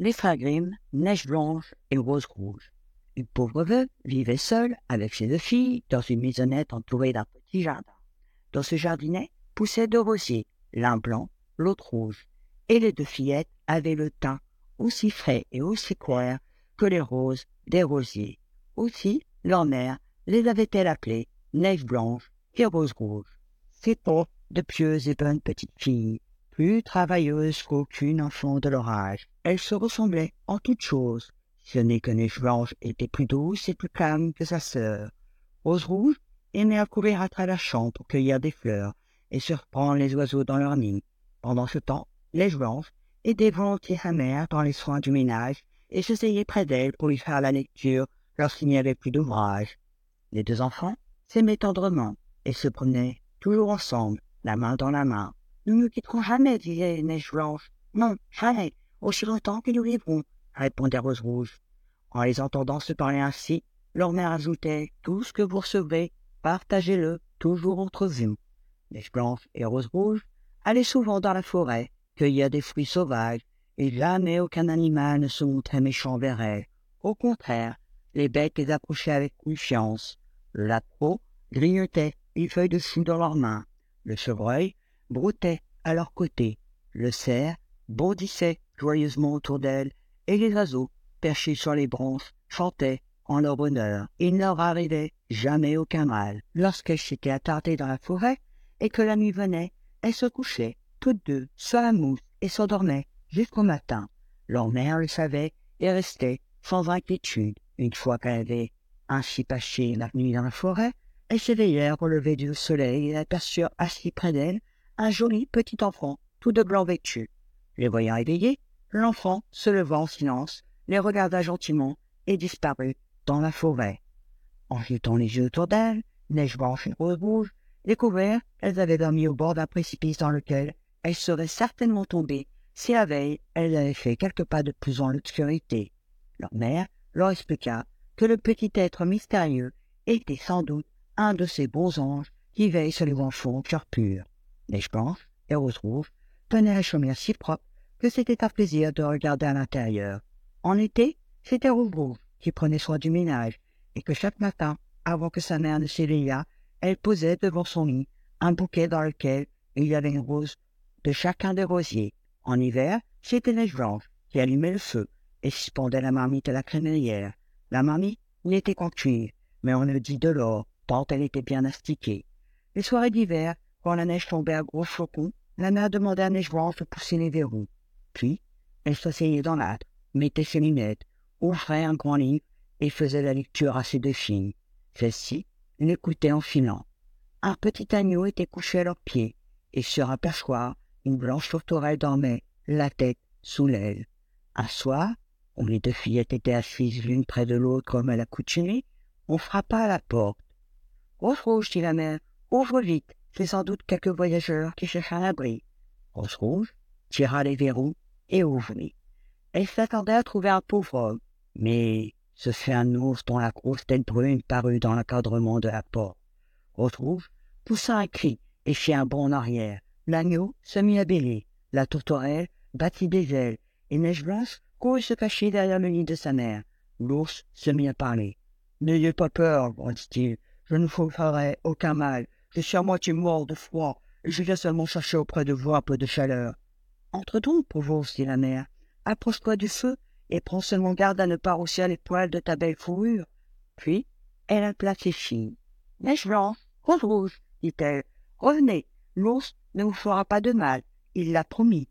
les Grimm, Neige Blanche et Rose Rouge. Une pauvre veuve vivait seule avec ses deux filles dans une maisonnette entourée d'un petit jardin. Dans ce jardinet poussaient deux rosiers, l'un blanc, l'autre rouge, et les deux fillettes avaient le teint aussi frais et aussi clair que les roses des rosiers. Aussi, leur mère les avait-elle appelées Neige Blanche et Rose Rouge. C'étaient de pieuses et bonnes petites filles, plus travailleuses qu'aucune enfant de leur âge. Elles se ressemblaient en toutes choses, ce n'est que Neige Blanche était plus douce et plus calme que sa sœur. Rose Rouge aimait courir à travers champs pour cueillir des fleurs et surprendre les oiseaux dans leur nid. Pendant ce temps, Neige Blanche aidait volontiers sa mère dans les soins du ménage et s'asseyait près d'elle pour lui faire la lecture lorsqu'il n'y avait plus d'ouvrage. Les deux enfants s'aimaient tendrement et se promenaient toujours ensemble, la main dans la main. Nous ne quitterons jamais, disait Neige Blanche. Non, jamais, aussi longtemps que nous vivrons, répondait Rose Rouge. En les entendant se parler ainsi, leur mère ajoutait Tout ce que vous recevrez, partagez-le toujours entre vous. Neige Blanche et Rose Rouge allaient souvent dans la forêt, cueillir des fruits sauvages, et jamais aucun animal ne se montrait méchant vers elles. Au contraire, les bêtes les approchaient avec confiance. Le lapeau grignotait une feuille de chou dans leurs mains. Le chevreuil broutait à leur côté. Le cerf bondissait joyeusement autour d'elles, et les oiseaux, perchés sur les branches, chantaient en leur bonheur. Il ne leur arrivait jamais aucun mal. Lorsqu'elles s'étaient attardées dans la forêt, et que la nuit venait, elles se couchaient, toutes deux, sur la mousse, et s'endormaient jusqu'au matin. Leur mère le savait et restait sans inquiétude. Une fois qu'elle avait ainsi passé la nuit dans la forêt, elles s'éveillèrent au lever du soleil et aperçurent assis près d'elles un joli petit enfant, tout de blanc vêtu. Les voyant éveillés, l'enfant, se levant en silence, les regarda gentiment et disparut dans la forêt. En jetant les yeux autour d'elles, Neige blanche et rose rouge découvrirent qu'elles avaient dormi au bord d'un précipice dans lequel elles seraient certainement tombées si la veille elles avaient fait quelques pas de plus dans l'obscurité. Leur mère leur expliqua que le petit être mystérieux était sans doute un de ces bons anges qui veillent sur les enfants au cœur pur. Blanche et rose rouge tenaient la chaumière si propre que c'était un plaisir de regarder à l'intérieur. En été, c'était Rose qui prenait soin du ménage et que chaque matin, avant que sa mère ne s'éveillât, elle posait devant son lit un bouquet dans lequel il y avait une rose de chacun des rosiers. En hiver, c'était Neige Blanche qui allumait le feu et suspendait la marmite à la crémaillère. La marmite n'était qu'en cuivre, mais on le dit de l'or, tant elle était bien astiquée. Les soirées d'hiver, quand la neige tombait à gros flocons, la mère demandait à Neige Blanche de pousser les verrous. Puis, elle s'asseyait dans l'âtre, mettait ses lunettes, ouvrait un grand livre et faisait la lecture à ses deux filles. Celles-ci l'écoutaient en filant. Un petit agneau était couché à leurs pieds, et sur un une blanche tourterelle dormait, la tête sous l'aile. Un soir, où les deux filles étaient assises l'une près de l'autre comme à l'accoutumée, on frappa à la porte. Rose Rouge, dit la mère, ouvre vite, c'est sans doute quelques voyageurs qui cherchent un abri. Rose Rouge tira les verrous et ouvrit. Elle s'attendait à trouver un pauvre homme, mais ce fut un ours dont la grosse tête brune parut dans l'encadrement de la porte. Rose Rouge poussa un cri et fit un bond en arrière. L'agneau se mit à bêler, la tourterelle battit des ailes, et Neige Blanche courut se cacher derrière le lit de sa mère. L'ours se mit à parler. N'ayez pas peur, dit-il, je ne vous ferai aucun mal. Je suis à moitié mort de froid, je viens seulement chercher auprès de vous un peu de chaleur. Entre donc, pauvre dit la mère. Approche-toi du feu et prends seulement garde à ne pas roussir les poils de ta belle fourrure. Puis, elle appela ses filles. Neige blanche, rose rouge, dit-elle. Revenez, l'ours ne vous fera pas de mal, il l'a promis.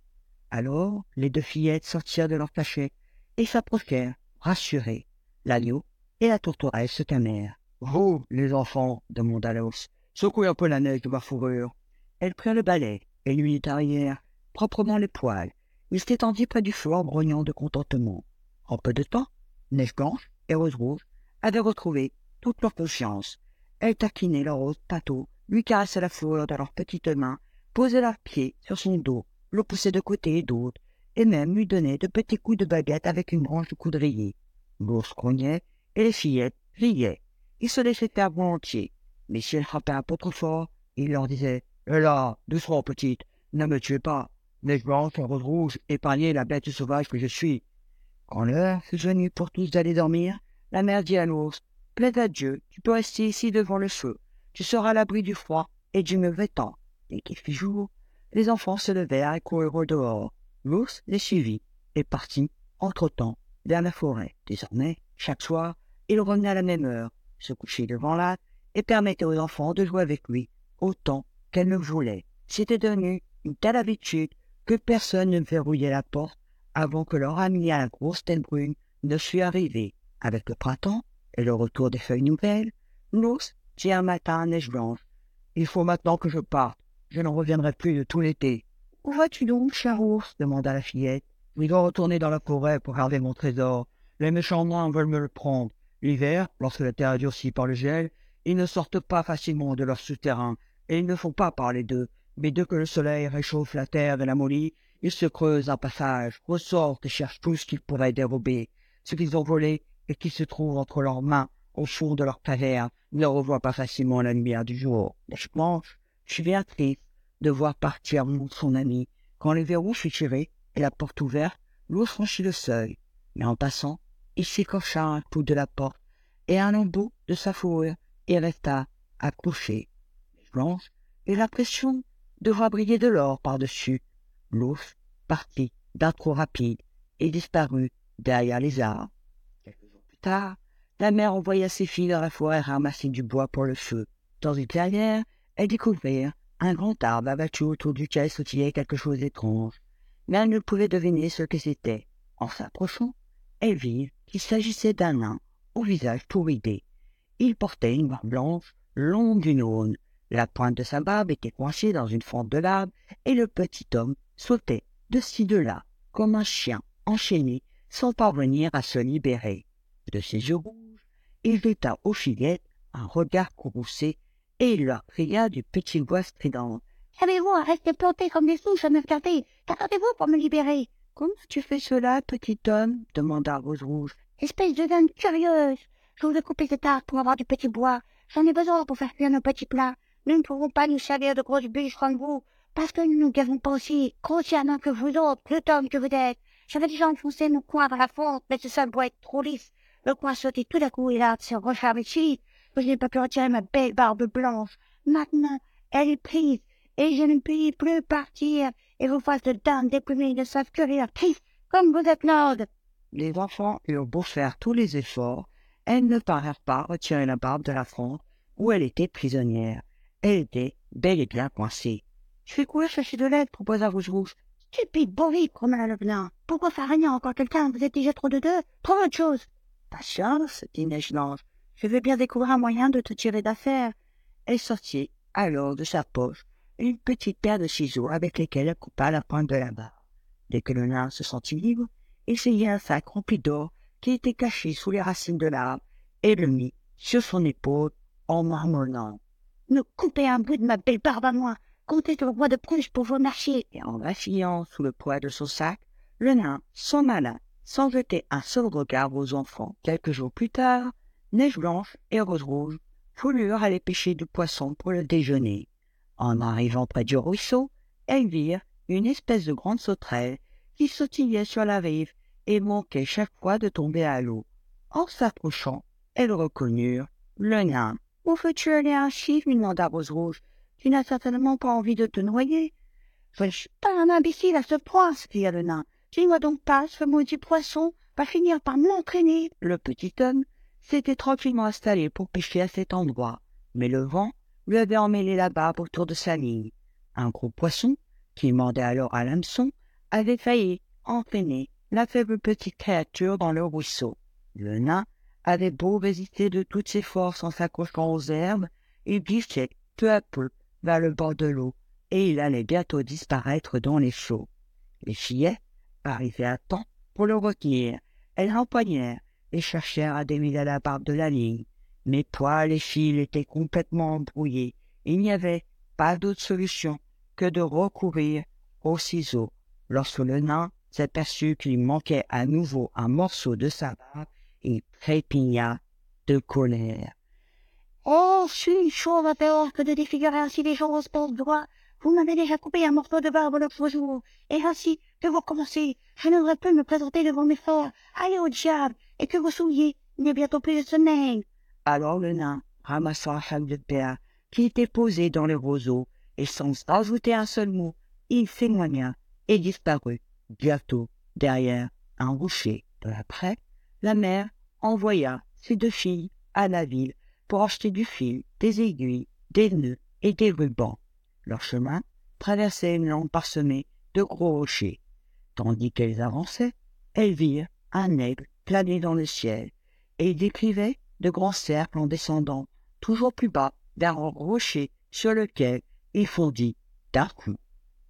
Alors, les deux fillettes sortirent de leur cachet et s'approchèrent, rassurées. L'agneau et la tourterelle se calmèrent. Vous, les enfants, demanda l'ours, secouez un peu la neige de ma fourrure. Elle prit le balai et lui nettoyèrent proprement les poils. Il s'étendit près du feu en grognant de contentement. En peu de temps, Neige Blanche et Rose Rouge avaient retrouvé toute leur confiance. Elles taquinaient leur rose pâteau, lui caressaient la fourrure de leurs petites mains, posaient leurs pieds sur son dos, le poussaient de côté et d'autre, et même lui donnaient de petits coups de baguette avec une branche de coudrier. L'ours grognait et les fillettes riaient. Ils se laissaient faire volontiers, mais si elles frappaient un peu trop fort, il leur disait Hé là, doucement, petite, ne me tuez pas. Blanche et rose rouge, épargnez la bête sauvage que je suis. Quand l'heure fut venue pour tous d'aller dormir, la mère dit à l'ours, Plaide à Dieu, tu peux rester ici devant le feu. Tu seras à l'abri du froid et du mauvais temps. Dès qu'il fit jour, les enfants se levèrent et coururent dehors. L'ours les suivit et partit, entre-temps, vers la forêt. Désormais, chaque soir, il revenait à la même heure, se couchait devant l'âtre et permettait aux enfants de jouer avec lui autant qu'elles le voulaient. C'était devenu une telle habitude que personne ne verrouillait la porte avant que leur ami à la grosse tête brune ne fût arrivé. Avec le printemps et le retour des feuilles nouvelles, l'ours dit un matin à Neige Blanche Il faut maintenant que je parte. Je n'en reviendrai plus de tout l'été. Où vas-tu donc, cher ours? demanda la fillette. Je dois retourner dans la forêt pour garder mon trésor. Les méchants nains veulent me le prendre. L'hiver, lorsque la terre est durcie par le gel, ils ne sortent pas facilement de leur souterrain, et ils ne font pas parler d'eux. Mais dès que le soleil réchauffe la terre et la mollit, ils se creusent un passage, ressortent et cherchent tout ce qu'ils pourraient dérober. Ce qu'ils ont volé et qui se trouve entre leurs mains au fond de leur caverne ne revoient pas facilement la lumière du jour. je pense, je bien triste de voir partir son ami. Quand le verrou fut tiré et la porte ouverte, l'ours franchit le seuil. Mais en passant, il s'écorcha un coup de la porte et un lambeau de sa fourrure et resta accroché. Blanche eut l'impression de voir briller de l'or par-dessus. L'ours partit d'un trot rapide et disparut derrière les arbres. Quelques jours plus tard, la mère envoya ses filles dans la forêt ramasser du bois pour le feu. Dans une clairière, elles découvrirent un grand arbre abattu autour duquel sautillait quelque chose d'étrange, mais elles ne pouvaient deviner ce que c'était. En s'approchant, elles virent qu'il s'agissait d'un nain au visage tout ridé. Il portait une barbe blanche, longue d'une aune. La pointe de sa barbe était coincée dans une fente de l'arbre, et le petit homme sautait de ci de là, comme un chien enchaîné, sans parvenir à se libérer. De ses yeux rouges, il jeta aux fillettes un regard courroucé et il leur cria du petit voix strident. Savez-vous à rester planté comme des souches à me regarder? Qu'attendez-vous pour me libérer Comment tu fais cela, petit homme? demanda Rose Rouge. Espèce de dame curieuse Je vous ai coupé cet arbre pour avoir du petit bois. J'en ai besoin pour faire cuire nos petits plats. Nous ne pouvons pas nous servir de grosses bûches comme vous, parce que nous n'avons pas aussi grossièrement que vous autres, le homme que vous êtes. J'avais déjà enfoncé mon coin dans la fonte, mais ce sol doit être trop lisse. Le coin sautait tout à coup et l'arbre s'est refermé ici. Je n'ai pas pu retirer ma belle barbe blanche. Maintenant, elle est prise, et je ne puis plus partir, et vos faces de dame déplumées ne savent que rire triste, comme vous êtes lord. Les enfants eurent beau faire tous les efforts, elles ne parèrent pas retirer la barbe de la fronte où elle était prisonnière. Elle était bel et bien coincée. Je fais courir chercher de l'aide, proposa Rouge Rouge? Stupide bourrique, grommela le venin. Pourquoi faire rien encore quelqu'un Vous êtes déjà trop de deux Trop autre chose. Patience, dit Neige Blanche. Je veux bien découvrir un moyen de te tirer d'affaire. Elle sortit alors de sa poche une petite paire de ciseaux avec lesquels elle coupa la pointe de la barre. Dès que le nain se sentit libre, il saisit un sac rempli d'or était caché sous les racines de l'arbre et le mit sur son épaule en marmonnant. Me coupez un bout de ma belle barbe à moi, comptez le roi de Prusse pour vos marchés. Et en vacillant sous le poids de son sac, le nain, sans malin, sans jeter un seul regard aux enfants. Quelques jours plus tard, Neige Blanche et Rose Rouge voulurent aller pêcher du poisson pour le déjeuner. En arrivant près du ruisseau, elles virent une espèce de grande sauterelle qui sautillait sur la rive et manquait chaque fois de tomber à l'eau. En s'approchant, elles reconnurent le nain. Où veux-tu aller ainsi lui demanda Rose Rouge. Tu n'as certainement pas envie de te noyer. Je ne suis pas un imbécile à ce point, s'écria le nain. Dis-moi donc pas, ce maudit poisson va finir par m'entraîner. Le petit homme s'était tranquillement installé pour pêcher à cet endroit, mais le vent lui avait emmêlé la barbe autour de sa ligne. Un gros poisson, qui mordait alors à l'hameçon, avait failli entraîner la faible petite créature dans le ruisseau. Le nain avait beau résister de toutes ses forces en s'accrochant aux herbes, il glissait peu à peu vers le bord de l'eau, et il allait bientôt disparaître dans les flots. Les filles, arrivées à temps pour le retenir, elles l'empoignèrent et cherchèrent à démêler la barbe de la ligne. Mais poils et fils étaient complètement embrouillés. Il n'y avait pas d'autre solution que de recourir aux ciseaux. Lorsque le nain s'aperçut qu'il manquait à nouveau un morceau de sa barbe, il trépigna de colère. Oh, suis chaud à peur que de défigurer ainsi les gens au sport droit. Vous m'avez déjà coupé un morceau de barbe l'autre jour, et ainsi que vous commencez. Je n'aurais plus me présenter devant mes frères. Allez au diable, et que vous. Il n'est bientôt plus de semaine. Alors le nain ramassa un de pierre qui était posé dans le roseau, et sans ajouter un seul mot, il s'éloigna et disparut bientôt derrière un rocher. Peu après, la mère envoya ses deux filles à la ville pour acheter du fil, des aiguilles, des nœuds et des rubans. Leur chemin traversait une lande parsemée de gros rochers. Tandis qu'elles avançaient, elles virent un aigle planer dans le ciel, et décrivait de grands cercles en descendant toujours plus bas d'un rocher sur lequel il fondit d'un coup.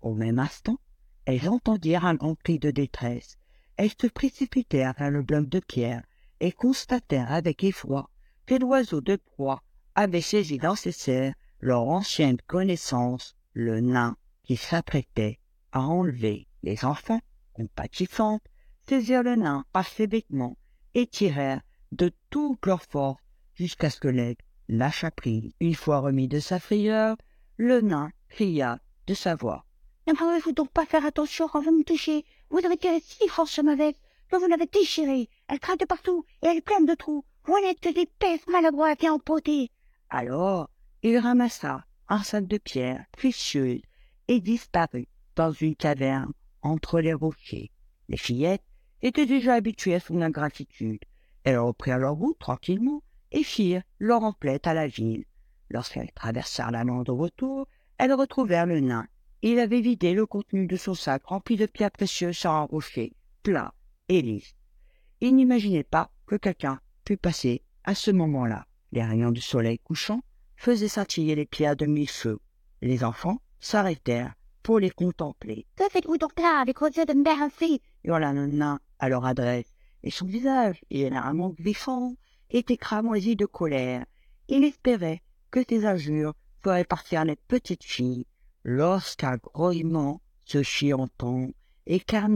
Au même instant, elles entendirent un grand cri de détresse. Elles se précipitèrent vers le bloc de pierre et constatèrent avec effroi que l'oiseau de proie avait saisi dans ses serres leur ancienne connaissance, le nain, qui s'apprêtait à enlever les enfants, compatissantes, saisirent le nain par ses vêtements et tirèrent de toute leur force jusqu'à ce que l'aigle lâcha prise. Une fois remis de sa frayeur, le nain cria de sa voix. Ne pouvez-vous donc pas faire attention quand vous me touchez? Vous avez tiré si forcément avec que vous l'avez déchirée. Elle craque de partout et elle est pleine de trous. N'êtes que des pèses maladroites et empotées. Alors, il ramassa un sac de pierres précieuses et disparut dans une caverne entre les rochers. Les fillettes étaient déjà habituées à son ingratitude. Elles reprirent leur route tranquillement et firent leur emplette à la ville. Lorsqu'elles traversèrent la lande au retour, elles retrouvèrent le nain. Il avait vidé le contenu de son sac rempli de pierres précieuses sur un rocher, plat et lisse. Il n'imaginait pas que quelqu'un pût passer à ce moment-là. Les rayons du soleil couchant faisaient scintiller les pierres de mille feux. Les enfants s'arrêtèrent pour les contempler. Que faites-vous donc là avec vos yeux de ainsi hurla le nain à leur adresse, et son visage, généralement vifant, était cramoisi de colère. Il espérait que ses injures feraient partir les petites filles, lorsqu'un grognement se fit entendre et qu'un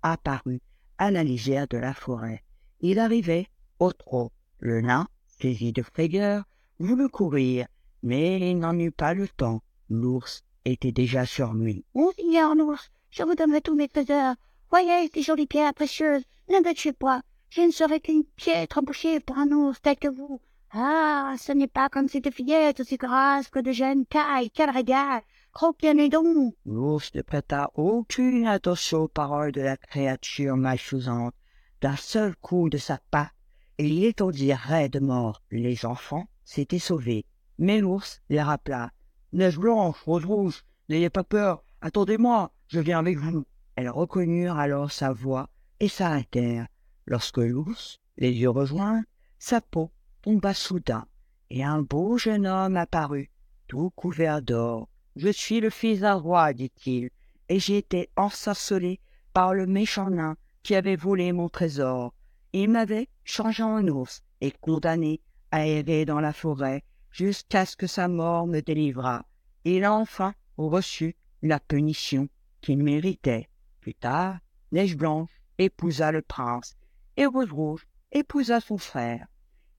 apparut à la lisière de la forêt. Il arrivait au trot. Le nain, saisi de frayeur, voulut courir, mais il n'en eut pas le temps. L'ours était déjà sur lui. Monseigneur l'ours, je vous donnerai tous mes trésors. Voyez ces jolies pierres précieuses. Ne me tuez pas. Je ne serai qu'une piètre embouchée pour un ours tel que vous. Ah, ce n'est pas comme cette fillette aussi grasse que de jeunes taille. Quel régal Croquez-les donc L'ours ne prêta aucune attention aux paroles de la créature malfaisante. D'un seul coup de sa patte, il étendit raide mort. Les enfants s'étaient sauvés. Mais l'ours les rappela. Neige blanche, rose rouge, n'ayez pas peur, attendez-moi, je viens avec vous. Elles reconnurent alors sa voix et s'arrêtèrent. Lorsque l'ours les yeux rejoints, sa peau tomba soudain, et un beau jeune homme apparut, tout couvert d'or. Je suis le fils d'un roi, dit-il, et j'ai été ensorcelé par le méchant nain qui avait volé mon trésor. Il m'avait changé en ours et condamné à errer dans la forêt jusqu'à ce que sa mort me délivrât. Il a enfin reçu la punition qu'il méritait. Plus tard, Neige Blanche épousa le prince et Rose Rouge épousa son frère.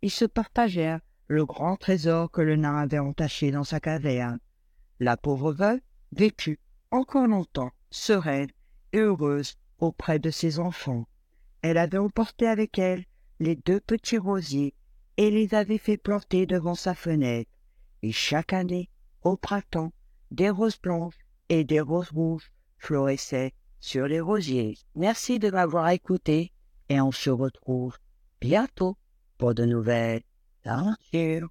Ils se partagèrent le grand trésor que le nain avait entaché dans sa caverne. La pauvre veuve vécut encore longtemps, sereine et heureuse auprès de ses enfants. Elle avait emporté avec elle les deux petits rosiers et les avait fait planter devant sa fenêtre. Et chaque année, au printemps, des roses blanches et des roses rouges florissaient sur les rosiers. Merci de m'avoir écouté et on se retrouve bientôt pour de nouvelles aventures.